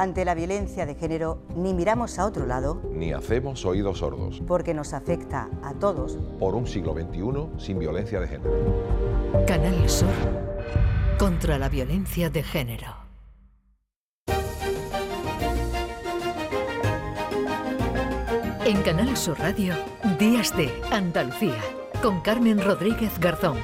Ante la violencia de género, ni miramos a otro lado, ni hacemos oídos sordos. Porque nos afecta a todos. Por un siglo XXI sin violencia de género. Canal Sur contra la violencia de género. En Canal Sur Radio, Días de Andalucía, con Carmen Rodríguez Garzón.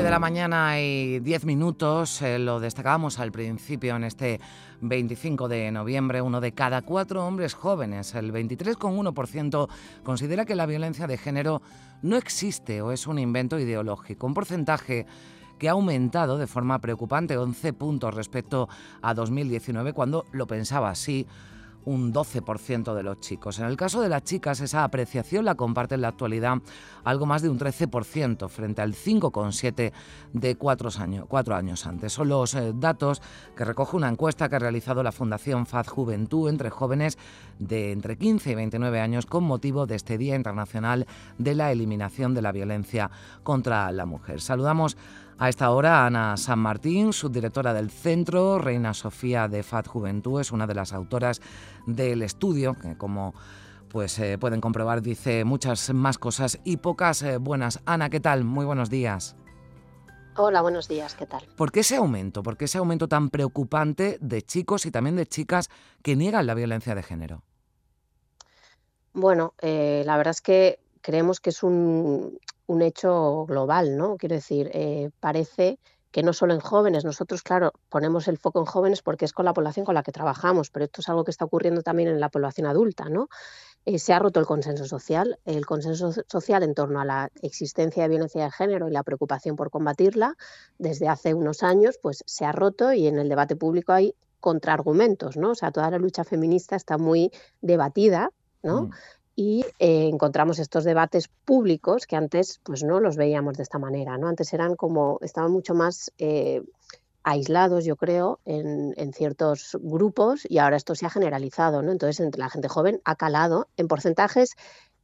9 de la mañana y 10 minutos, eh, lo destacábamos al principio en este 25 de noviembre, uno de cada cuatro hombres jóvenes, el 23,1%, considera que la violencia de género no existe o es un invento ideológico, un porcentaje que ha aumentado de forma preocupante 11 puntos respecto a 2019 cuando lo pensaba así un 12% de los chicos. En el caso de las chicas, esa apreciación la comparte en la actualidad algo más de un 13% frente al 5,7% de cuatro años, cuatro años antes. Son los eh, datos que recoge una encuesta que ha realizado la Fundación Faz Juventud entre jóvenes de entre 15 y 29 años con motivo de este Día Internacional de la Eliminación de la Violencia contra la Mujer. Saludamos a esta hora, Ana San Martín, subdirectora del centro, Reina Sofía de FAT Juventud, es una de las autoras del estudio, que como pues eh, pueden comprobar dice muchas más cosas y pocas eh, buenas. Ana, ¿qué tal? Muy buenos días. Hola, buenos días, ¿qué tal? ¿Por qué ese aumento? ¿Por qué ese aumento tan preocupante de chicos y también de chicas que niegan la violencia de género? Bueno, eh, la verdad es que creemos que es un, un hecho global, ¿no? Quiero decir, eh, parece que no solo en jóvenes, nosotros, claro, ponemos el foco en jóvenes porque es con la población con la que trabajamos, pero esto es algo que está ocurriendo también en la población adulta, ¿no? Eh, se ha roto el consenso social, el consenso social en torno a la existencia de violencia de género y la preocupación por combatirla, desde hace unos años, pues se ha roto y en el debate público hay contraargumentos, ¿no? O sea, toda la lucha feminista está muy debatida, ¿no? Mm y eh, encontramos estos debates públicos que antes pues no los veíamos de esta manera, ¿no? Antes eran como, estaban mucho más eh, aislados, yo creo, en, en, ciertos grupos y ahora esto se ha generalizado, ¿no? Entonces, entre la gente joven ha calado en porcentajes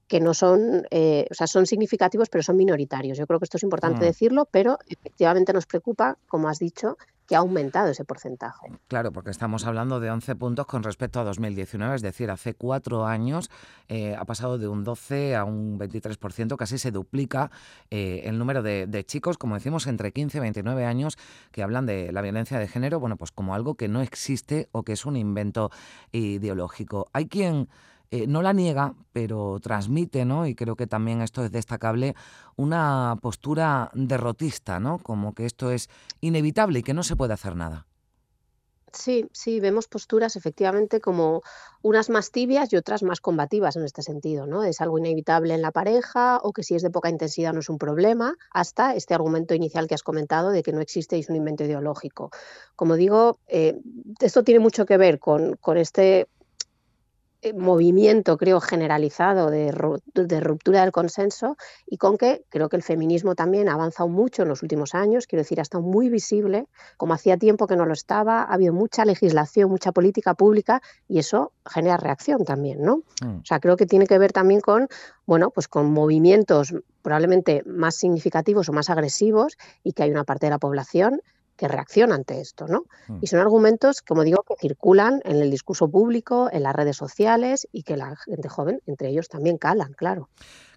que no son, eh, o sea, son significativos, pero son minoritarios. Yo creo que esto es importante mm. decirlo, pero efectivamente nos preocupa, como has dicho, que ha aumentado ese porcentaje. Claro, porque estamos hablando de 11 puntos con respecto a 2019, es decir, hace cuatro años eh, ha pasado de un 12 a un 23%, casi se duplica eh, el número de, de, chicos, como decimos, entre 15 y 29 años que hablan de la violencia de género, bueno, pues como algo que no existe o que es un invento ideológico. Hay quien eh, no la niega, pero transmite, ¿no? Y creo que también esto es destacable, una postura derrotista, ¿no? Como que esto es inevitable y que no se puede hacer nada. Sí, sí, vemos posturas efectivamente como unas más tibias y otras más combativas en este sentido, ¿no? Es algo inevitable en la pareja o que si es de poca intensidad no es un problema, hasta este argumento inicial que has comentado de que no existe y es un invento ideológico. Como digo, eh, esto tiene mucho que ver con, con este movimiento, creo, generalizado de, ruptura del consenso y con que creo que el feminismo también ha avanzado mucho en los últimos años, quiero decir, ha estado muy visible, como hacía tiempo que no lo estaba, ha habido mucha legislación, mucha política pública y eso genera reacción también, ¿no? Mm. O sea, creo que tiene que ver también con, bueno, pues con movimientos probablemente más significativos o más agresivos y que hay una parte de la población que reacciona ante esto, ¿no? Mm. Y son argumentos, como digo, que circulan en el discurso público, en las redes sociales y que la gente joven, entre ellos, también calan, claro.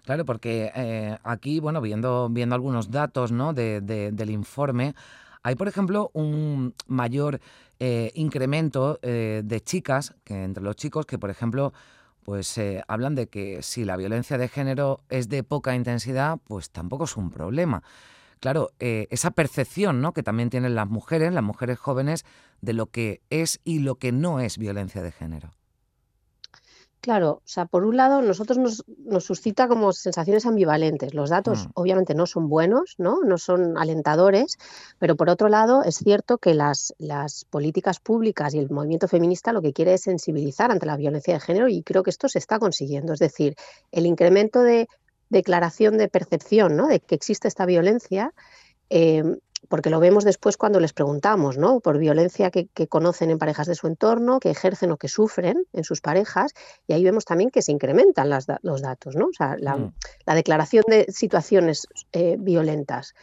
Claro, porque eh, aquí, bueno, viendo, viendo algunos datos ¿no? de, del informe, hay, por ejemplo, un mayor eh, incremento eh, de chicas, que entre los chicos, que, por ejemplo, pues hablan de que si la violencia de género es de poca intensidad, pues tampoco es un problema claro, eh, esa percepción ¿no? que también tienen las mujeres, las mujeres jóvenes, de lo que es y lo que no es violencia de género. Claro, o sea, por un lado, nosotros nos, suscita como sensaciones ambivalentes. Los datos mm. obviamente no son buenos, ¿no? No son alentadores, pero por otro lado, es cierto que las, las políticas públicas y el movimiento feminista lo que quiere es sensibilizar ante la violencia de género y creo que esto se está consiguiendo. Es decir, el incremento de declaración de percepción ¿no? de que existe esta violencia, em, porque lo vemos después cuando les preguntamos, ¿no? Por violencia que, conocen en parejas de su entorno, que ejercen o que sufren en sus parejas, y ahí vemos también que se incrementan los datos, ¿no? O sea, la, mm. la declaración de situaciones eh, violentas.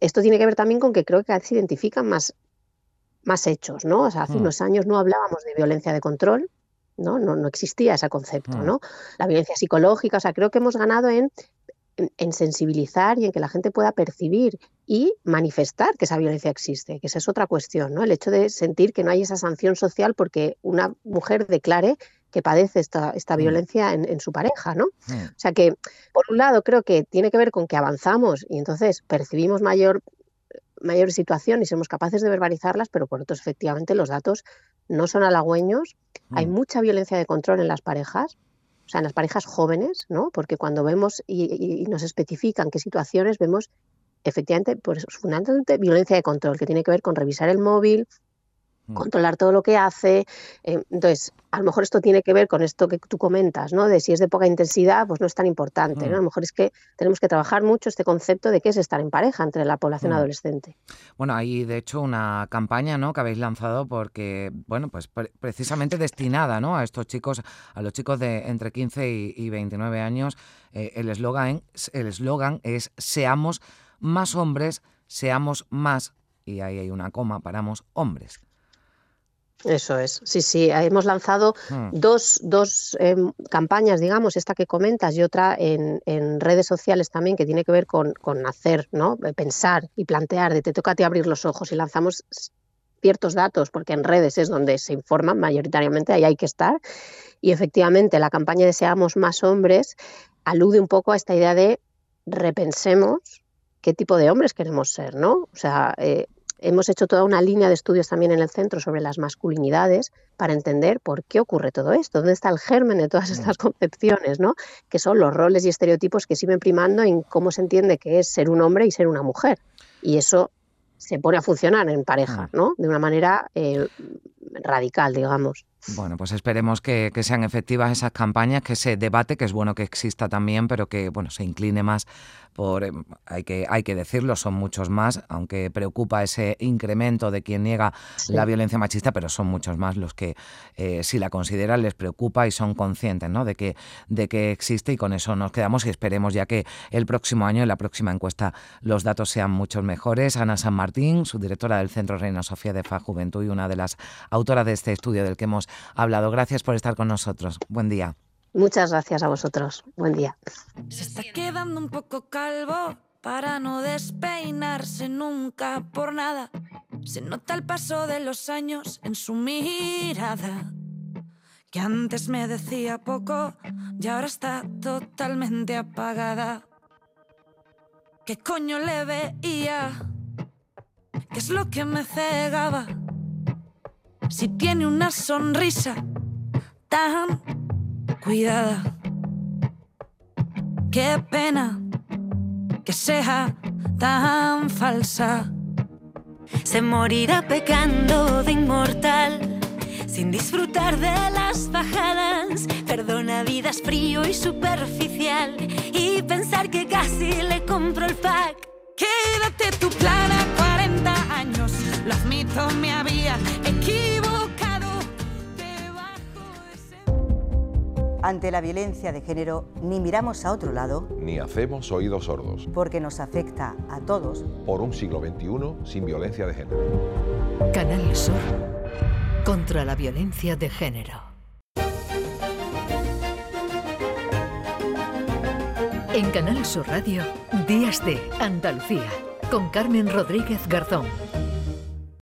Esto tiene que ver también con que creo que cada vez se identifican más, más hechos, ¿no? O sea, hace Mm. unos años no hablábamos de violencia de control, ¿no? No, no existía ese concepto, Mm. ¿no? La violencia psicológica, o sea, creo que hemos ganado en, en, en sensibilizar y en que la gente pueda percibir y manifestar que esa violencia existe, que esa es otra cuestión, ¿no? El hecho de sentir que no hay esa sanción social porque una mujer declare que padece esta, esta Mm. violencia en, en su pareja, ¿no? Mm. O sea que, por un lado, creo que tiene que ver con que avanzamos y entonces percibimos mayor, mayores situaciones y somos capaces de verbalizarlas, pero por otro, efectivamente, los datos no son halagüeños. Hay Mm. mucha violencia de control en las parejas, o sea, en las parejas jóvenes, ¿no? Porque cuando vemos y, y- nos especifican qué situaciones, vemos efectivamente, pues fundamentalmente violencia de control, que tiene que ver con revisar el móvil. Controlar todo lo que hace. eh, entonces, a lo mejor esto tiene que ver con esto que tú comentas, ¿no? De si es de poca intensidad, pues no es tan importante, ¿no? Mm. A lo mejor es que tenemos que trabajar mucho este concepto de qué es estar en pareja entre la población Mm. adolescente. Bueno, hay de hecho una campaña, ¿no? que habéis lanzado porque, bueno, pues pre- precisamente destinada, ¿no? a estos chicos, a los chicos de entre 15 y, y 29 años. Eh, el eslogan, el eslogan es seamos más hombres, seamos más y ahí hay una coma, paramos hombres. Eso es, sí, sí, hemos lanzado Mm, dos, dos em, campañas, digamos, esta que comentas y otra en, en redes sociales también, que tiene que ver con, con hacer, ¿no? Eh, Pensar y plantear, de te toca a ti abrir los ojos y lanzamos ciertos datos, porque en redes es donde se informan mayoritariamente, ahí hay que estar. Y efectivamente, la campaña de Seamos más hombres alude un poco a esta idea de repensemos qué tipo de hombres queremos ser, ¿no? O sea, eh, hemos hecho toda una línea de estudios también en el centro sobre las masculinidades para entender por qué ocurre todo esto, dónde está el germen de todas estas concepciones, ¿no? Que son los roles y estereotipos que siguen primando en cómo se entiende que es ser un hombre y ser una mujer. Y eso se pone a funcionar en pareja, ¿no? De una manera eh, radical, digamos. Bueno, pues esperemos que, que sean efectivas esas campañas, que ese debate, que es bueno que exista también, pero que bueno se incline más por, eh, hay que, hay que decirlo, son muchos más, aunque preocupa ese incremento de quien niega Sí. la violencia machista, pero son muchos más los que eh, si la consideran les preocupa y son conscientes ¿no? de, que, de que existe y con eso nos quedamos y esperemos ya que el próximo año, en la próxima encuesta, los datos sean muchos mejores. Ana San Martín, subdirectora del Centro Reina Sofía de Fa Juventud y una de las autoras de este estudio del que hemos hablado. Gracias por estar con nosotros. Buen día. Muchas gracias a vosotros. Buen día. Se está quedando un poco calvo para no despeinarse nunca por nada. Se nota el paso de los años en su mirada. Que antes me decía poco y ahora está totalmente apagada. ¿Qué coño le veía? ¿Qué es lo que me cegaba? Si tiene una sonrisa tan cuidada. Qué pena que sea tan falsa. Se morirá pecando de inmortal, sin disfrutar de las bajadas. Perdona vidas frío y superficial, y pensar que casi le compro el pack. Quédate tu plan Ante la violencia de género, ni miramos a otro lado Ni hacemos oídos sordos. porque nos afecta a todos Por un siglo XXI sin violencia de género. Canal Sur. Contra la violencia de género. En Canal Sur Radio, Días de Andalucía, con Carmen Rodríguez Garzón.